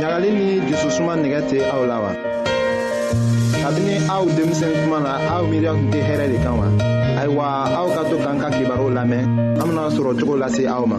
ɲagali ni jususuma nɛgɛ tɛ aw la wa kabini aw denmisɛn kuma na aw miiriya tun tɛ hɛrɛ de kan wa ayiwa aw ka to k'an ka kibaruw lamɛn an bena sɔrɔ cogo lase aw ma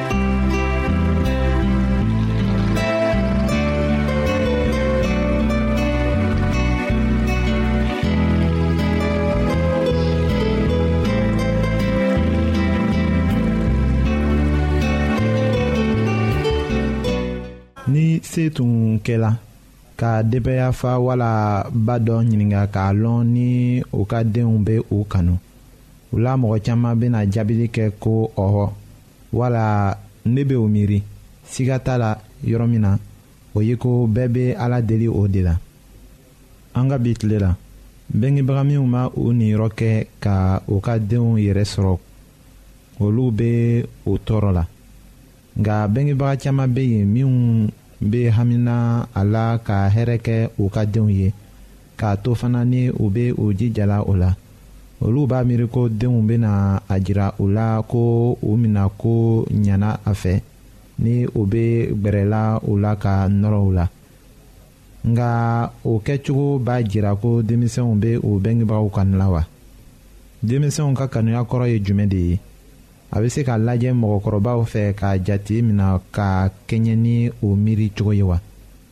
se tun kɛla ka denbaya fa wala ba dɔ ɲininka k'a lɔn ni u ka denw bɛ u kanu u la mɔgɔ caman bɛna jaabili kɛ ko ɔhɔ wala ne bɛ o miiri siga t'a la yɔrɔ min na o ye ko bɛɛ bɛ ala deli o de la an ka bi tile la bɛngebaga minnu ma u niyɔrɔ kɛ ka u ka denw yɛrɛ sɔrɔ olu bɛ u tɔɔrɔ la nka bɛngebaga caman bɛ yen minnu bɛ hamina a la ka hɛrɛ kɛ u ka denw ye k'a to fana ni u bɛ u jijala o la olu b'a miiri ko denw bɛna a jira u la ko u mina ko ɲana a fɛ ni u bɛ gbɛrɛla u la ka nɔrɔ u la nka o kɛcogo b'a jira ko denmisɛnw bɛ u bɛngebagaw kanu la wa denmisɛnw ka kanuya kɔrɔ ye jumɛn de ye a bɛ se ka lajɛ mɔgɔkɔrɔbaw fɛ ka jate mina ka kɛɲɛ ni o miiri cogo ye wa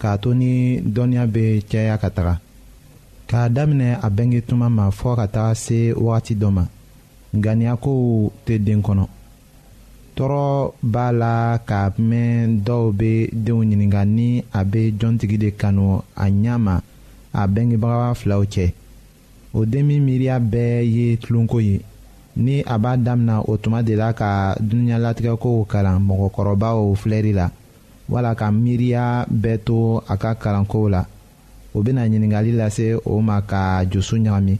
k'a to ni dɔnniya bɛ caya ka taga k'a daminɛ a bɛnge tuma ma fɔ ka taga se wagati dɔ ma ŋaniyakow tɛ den kɔnɔ tɔɔrɔ b'a la ka mɛn dɔw bɛ denw ɲininka ni a bɛ jɔntigi de kanu a ɲɛ ma a bɛngebaga filaw cɛ o den min miiriya bɛɛ ye tulonko ye ni a b'a damina o tuma de la ka dunuya latigɛkow kalan mɔgɔkɔrɔbaw filɛri la. wala ka miiriya bɛɛ to a ka kalankow la o bɛna ɲininkali lase o ma ka dusu ɲagami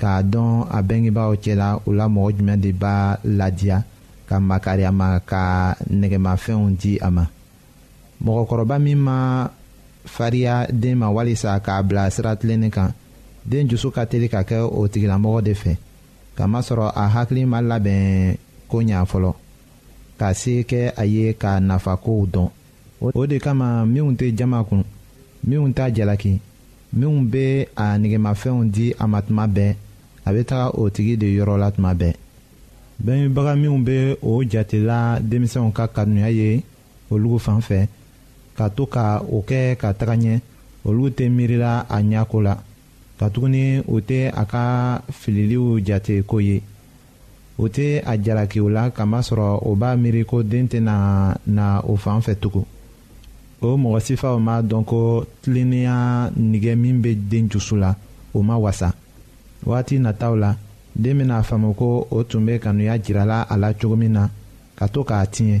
k'a dɔn a bɛngebaaw cɛla o la mɔgɔ jumɛn de b'a ladiya ka makari a ma ka nɛgɛmafɛnw di a ma mɔgɔkɔrɔba min ma fariya den ma walisa k'a bila sira tilennen kan den dusu ka teli ka kɛ o tigilamɔgɔ de fɛ kamasɔrɔ a hakili ma labɛn ko ɲɛ fɔlɔ ka se kɛ a ye k'a nafa kow dɔn o de kama minnu tɛ jama kun minnu t'a jalaki minnu bɛ a negemafɛnw di a ma tuma bɛɛ a bɛ taga o tigi de yɔrɔ la tuma bɛɛ bangebaga minnu bɛ o jatela denmisɛnw ka kanuya ye olu fan fɛ ka to ka o kɛ ka taga ɲɛ olu tɛ miirila a ɲɛko la katuguni o tɛ a ka fililiw jate ko ye. o tɛ a jalaki o la kamasɔrɔ o b'a miiri ko den tɛna na o fan fɛ tugun o mɔgɔ sifaw m'a dɔn ko tilennenya nige min bɛ den dusu la o ma wasa waati nataw la den bɛna a faamu ko o tun bɛ kanuya jirala a la cogo min na ka to k'a tiɲɛ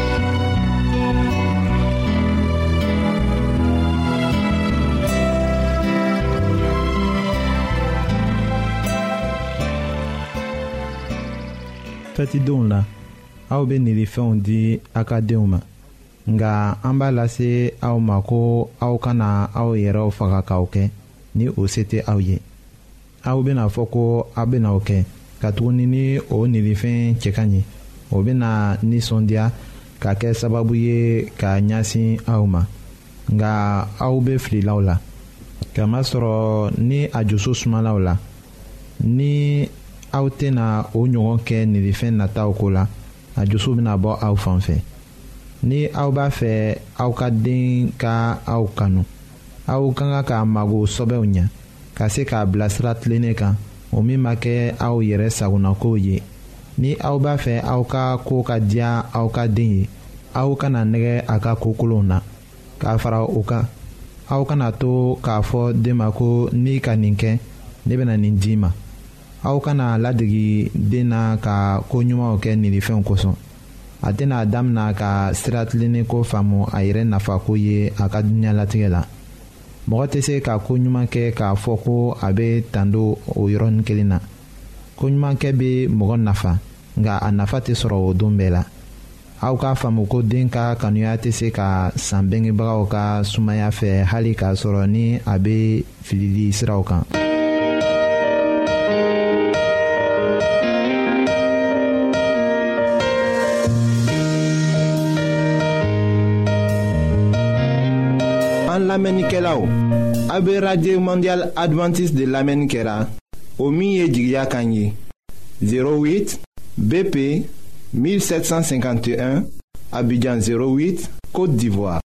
fɛtidenw la aw bɛ nilifɛnw di aw ka denw ma nka an b'a lase aw ma ko aw kana aw yɛrɛw faga k'aw kɛ ni o se tɛ aw ye aw bɛna fɔ ko aw bɛna o kɛ katuguni ni o nilifɛn cɛ ka ɲi o bɛna nisɔndiya ka kɛ sababu ye ka ɲɛsin aw ma nka aw bɛ fililaw la kamasɔrɔ ni a dusu sumalaw la ni aw tɛna o ɲɔgɔn kɛ nilifɛn nataw ko la a dusu bɛna bɔ aw fan fɛ ni aw b'a fɛ aw ka den ka aw kanu. aw ka kan k'a mago sɔbɛw ɲɛ ka se k'a bilasira tilennen kan o min ma kɛ aw yɛrɛ sagonakow ye ni aw b'a fɛ aw ka ko ka diya aw ka den ye aw kana nɛgɛ a ka ko kolonw na k'a fara o kan aw kana to k'a fɔ den ma ko n'i ka nin kɛ ne bɛna nin d'i ma aw kana ladege den na ka ko ɲumanw kɛ nilifɛnw kosɔn a tɛna a damina ka sira tilennen ko faamu a yɛrɛ nafako ye a ka diɲɛlatigɛ la mɔgɔ tɛ se ka ko ɲuman kɛ k'a fɔ ko a bɛ tando o yɔrɔnin kelen na ko ɲumankɛ bɛ mɔgɔ nafa nka a nafa tɛ sɔrɔ o don bɛɛ la aw k'a faamu ko den ka kanuya tɛ se ka san bengebagaw ka sumaya fɛ hali k'a sɔrɔ ni a bɛ filili siraw kan. an lamɛnnikɛlaw a bɛ radio mondial adventiste de lamɛnni kɛra o min ye jigiya kan ye 08 bp 1751 abidjan 08 côte d'ivoire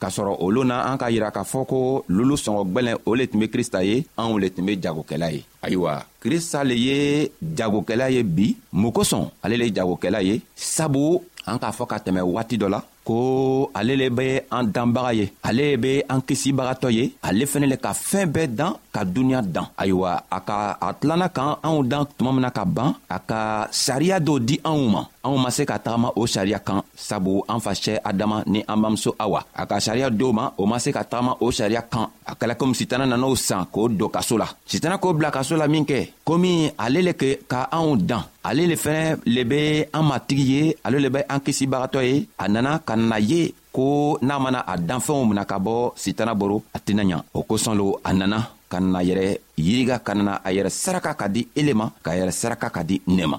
k'a sɔrɔ olu na an k'a yira k'a fɔ ko lulu sɔngɔ gwɛlɛn o le tun be krista ye anw le tun be jagokɛla ye ayiwa krista le ye jagokɛla ye bi mun kosɔn ale le ye jagokɛla ye sabu an k'a fɔ ka tɛmɛ waati dɔ la ko ale le be an danbaga ye ale le be an kisibagatɔ ye ale fɛnɛ le ka fɛɛn bɛɛ dan ka duniɲa dan ayiwa a ka a tilanna kan anw dan tuma min na ka ban a ka sariya dɔw di anw ma anw ma se ka tagama o sariya kan sabu an fa cɛ adama ni an bamuso awa a ka sariya dɔw ma o ma se ka tagama o sariya kan a kɛla komi sitana nan'o san k'o don kaso la sitana k'o bila kaso la min kɛ komi ale le ke ka anw dan ale le fɛnɛ le be an matigi ye ale le be an kisibagatɔ ye a nana ka na ye ko n'a mana a danfɛnw mina ka bɔ sitana boro a tɛna ɲa o kosɔn lo a nana ka na yɛrɛ yiriga ka nana a yɛrɛ saraka ka di ele ma k'a yɛrɛ saraka ka di ne ma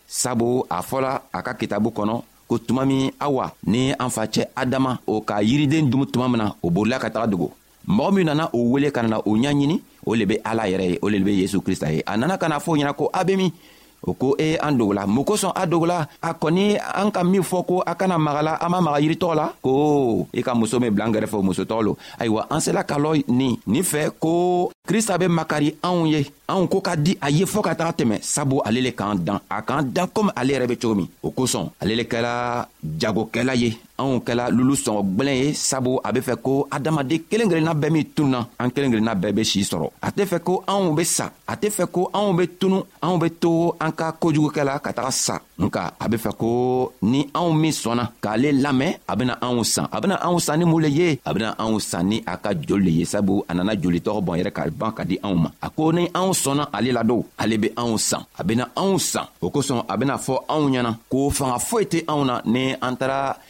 sabu a fɔla a ka kitabu kɔnɔ ko tuma min awa ni an facɛ adama o ka yiriden dumu tuma min na o bolila ka taga dogo mɔgɔ min nana o wele ka nana o ɲaɲini o le be ala yɛrɛ ye o le be yezu krista ye a nana ka na fɔ ɲɛna ko a be min o ko e an dogola mun kosɔn a dogola a kɔni an ka min fɔ ko a kana magala an ma maga yiri tɔgɔ la ko i ka muso min bila an kɛrɛfɛ o muso tɔgɔ lo ayiwa an sela ka lɔ nin nin fɛ ko krista be makari anw ye anw ko ka di a ye fɔɔ ka taga tɛmɛ sabu ale le k'an dan a k'an dan komi ale yɛrɛ be cogo min o kosɔn ale le kɛla jagokɛla ye anw kɛla lulu sɔngɔ gwɛlɛn ye sabu a be fɛ ko adamaden kelen kelenna bɛɛ min tununa an kelen kelenna bɛɛ be sii sɔrɔ a tɛ fɛ ko anw be sa a tɛ fɛ ko anw be tunu anw be to an ka kojugukɛ la ka taga sa nka a be fɛ ko ni anw min sɔnna k'ale lamɛn a bena anw san a bena anw san ni mun le ye a bena anw san ni a ka joli le ye sabu a nana joli tɔgɔ bɔn yɛrɛ ka ban ka di anw ma a ko ni anw sɔnna ale la don ale be anw san a bena anw san o kosɔn a bena fɔ anw ɲɛna ko fanga foyi tɛ anw na ni an taara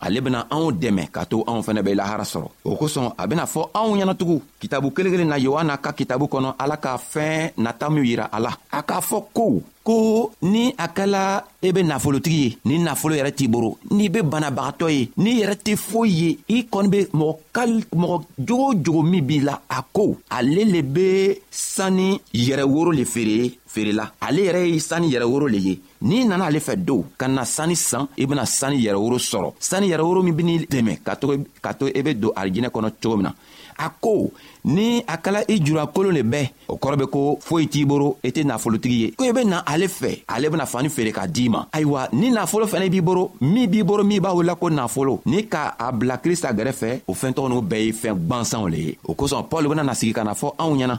ale bena anw dɛmɛ k'a to anw fɛnɛ be lahara sɔrɔ o kosɔn a bena fɔ anw ɲɛnatugun kitabu kelen kelen na yohana ka kitabu kɔnɔ ala ka fɛɛn nata minw yira a la a k'a fɔ ko ko ni a kɛla e be nafolotigi ye ni nafolo yɛrɛ t'i boro n'i be banabagatɔ ye n'i yɛrɛ tɛ foyi ye i kɔni be mɔgɔ kal mɔgɔ jogo o jogo min b'i la a ko ale le be sani yɛrɛ woro le feere feerela ale yɛrɛ ye sani yɛrɛ woro le ye n'i nana ale fɛ don ka na sani san i bɛna sani yɛrɛworo sɔrɔ sani yɛrɛworo min bɛ n'i dɛmɛ ka to ka to e bɛ don arijinɛ kɔnɔ cogo min na a ko ni a kala i jura kolon le bɛɛ o kɔrɔ be ko foyi t'i boro i e tɛ nafolotigi ye ko i e be na ale fɛ ale bena fani feere k'a d'i ma ayiwa ni nafolo fɛnɛ b'i boro min b'i boro min b'a wulila ko nafolo ni ka a bila krista gɛrɛfɛ o fɛɛntɔgɔ n'u bɛɛ ye fɛɛn gwansanw le ye o kosɔn paul bena na sigi ka na fɔ anw ɲɛna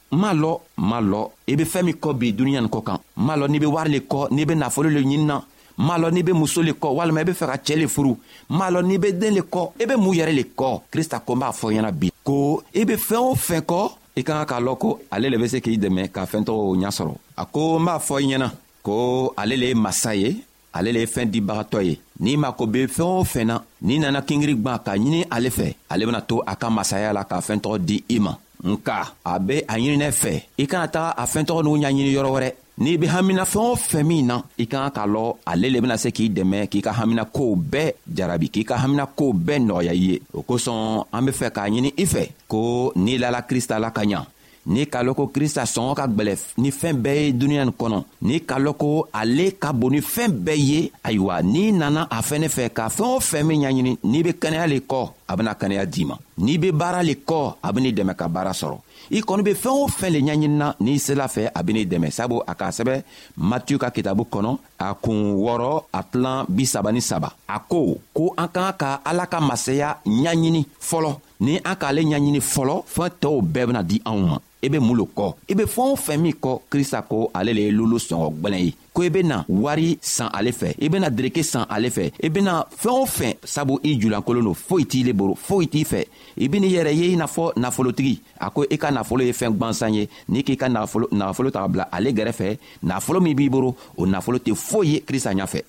m'a lɔ m'a lɔ i be fɛɛn min kɔ bi duniɲa nin kɔ kan m'a lɔ n'i be wari le kɔ n'i be nafolo le ɲini na m'a lɔ n'i be muso le kɔ walima i be fɛ ka cɛɛ le furu m'a lɔ n'i be den le kɔ i be mun yɛrɛ le kɔ krista ko n b'a fɔ ɲɛna bi ko i be fɛɛn o fɛn kɔ i ka kan k'a lɔn ko ale le be se k'i dɛmɛ ka fɛɛntɔgɔw ɲa sɔrɔ a ko n b'a fɔ i ɲɛna ko ale le ye masa ye ale le ye fɛɛn dibagatɔ ye n'i mako be fɛɛn o fɛn na n'i nana kingiri gwan k'a ɲini ale fɛ ale bena to a ka masaya la k'a fɛɛn tɔgɔ di i ma nka a be a ɲininɛ fɛ i kana taga a fɛɛn tɔgɔ n'u ɲaɲini yɔrɔ wɛrɛ n'i be hamina fɛɛn o fɛn min na i ka kan k'a lɔ ale le bena se k'i dɛmɛ k'i ka hamina kow bɛɛ jarabi k'i ka hamina kow bɛɛ nɔgɔya i ye o kosɔn an be fɛ k'a ɲini i fɛ ko n'i lala krista la ka ɲa n'i k'a lɔn ko krista sɔngɔ ka gwɛlɛ ni fɛɛn bɛɛ ye duniɲa nin kɔnɔ n'i k'a lɔn ko ale ka bon ni fɛɛn bɛɛ ye ayiwa n'i nana a fɛnɛ fɛ ka fɛɛn o fɛn min ɲaɲini n'i be kɛnɛya le kɔ a bena kɛnɛya d'i ma n'i be baara le kɔ a ben'i dɛmɛ ka baara sɔrɔ i kɔni be fɛɛn o fɛn le ɲaɲinina n'i sela fɛ a ben'i dɛmɛ sabu a k'a sɛbɛ matiyu ka kitabu kɔnɔ a kun wɔɔrɔ a tilan bisaba ni saba a ko ko an ka ka ala ka masaya ɲaɲini fɔlɔ ni an k'ale ɲɛɲini fɔlɔ fɛn tɔw bɛɛ bena di anw ma i e be mun lo kɔ i e be fɛɛn o fɛn min kɔ krista ko ale le ye lolo sɔngɔ gwɛlɛn ye ko i e bena wari san ale fɛ i bena dereke san ale fɛ i bena fɛɛn o fɛn sabu i julankolon don foyi t'i le boro foyi t'i fɛ i ben'i yɛrɛ ye i n'a fɔ nafolotigi a ko i ka nafolo ye fɛɛn gwansan ye n'i k'i ka nafolo ta ka bila ale gɛrɛfɛ nafolo min b'i boro o nafolo tɛ foyi ye krista ɲafɛ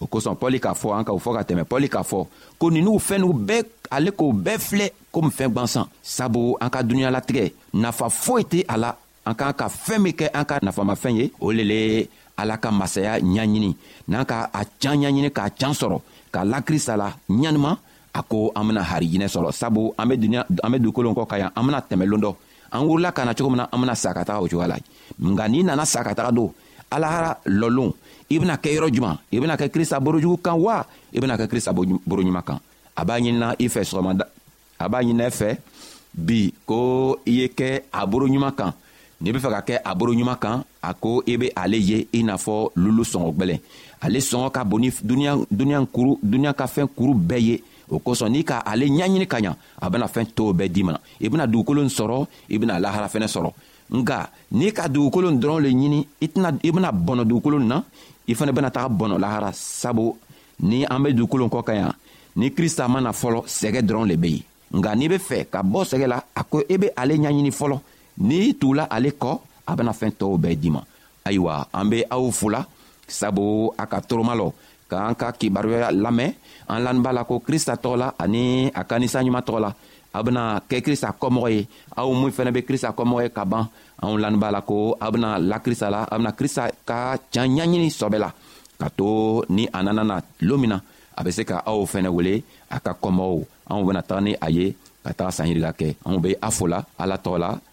o kosɔn pɔli k'a fɔ an ka o fɔ ka tɛmɛ pɔli k'a fɔ ko ninnu fɛn n'u bɛɛ ale k'o bɛɛ filɛ komi fɛn gwansan sabu an ka dunuɲalatigɛ nafa foyi tɛ a la an k'an ka fɛn min kɛ an ka nafamafɛn ye o le le ala ka masaya ɲaɲini n'an ka a can ɲaɲini k'a can sɔrɔ ka lakirisa la ɲanima a ko an bena harijinɛ sɔrɔ sabu an be duniya an be dugukolon kɔ ka yan an bena tɛmɛ lon dɔ an wurila ka na cogo min na an bena sa ka taga o cogoya la nka n'i nana sa ka taga don alahara lɔlon i bena kɛ yɔrɔ juman i bena kɛ krista borojugu kan wa i bena kɛ krista boroɲuman kan a b'a ɲinina i fɛ sɔgɔmada a b'a ɲinina i fɛ bi ko i ye kɛ a boroɲuman kan n'i be fɛ ka kɛ a boroɲuman kan a ko i be ale ye i n'a fɔ lulu sɔngɔ gwɛlɛn ale sɔngɔ ka bon ni duniɲa kuru duniɲa ka fɛɛn kuru bɛɛ ye o kosɔn n'i ka ale ɲaɲini ka ɲa a bena fɛɛn tɔɔw bɛɛ di ma i bena dugukolo sɔrɔ i bena lahara fɛnɛ sɔrɔ nka n'i ka dugukolo dɔrɔn le ɲini i tɛna i bɛna bɔnɔ dugukolo na i fana bɛna taga bɔnɔ lahara sabu ni an bɛ dugukolo kɔ ka yan ni krista ma na fɔlɔ sɛgɛ dɔrɔn le bɛ yen nka n'i bɛ fɛ ka bɔ sɛgɛ la a ko i e bɛ ale ɲɛɲini fɔlɔ n'i tugula ale kɔ a bɛna fɛn tɔw bɛɛ d'i ma ayiwa an be aw fula sabu a ka toroma lɔ k'an ka kibaruya lamɛn an lani b'a la ko krista tɔgɔ la ani a ka nisa ɲuman tɔgɔ la a bena kɛ krista kɔmɔgɔ ye aw min fɛnɛ be krista kɔmɔgɔ ye ka ban anw lani b'a la ko a bena la krista la a bena krista ka can ɲaɲini sɔbɛ la ka to ni a nana na loon min na a be se ka aw fɛnɛ wele a ka kɔmɔgɔw anw bena taga ni a ye ka taga sanyirika kɛ anw be a fola ala tɔgɔ la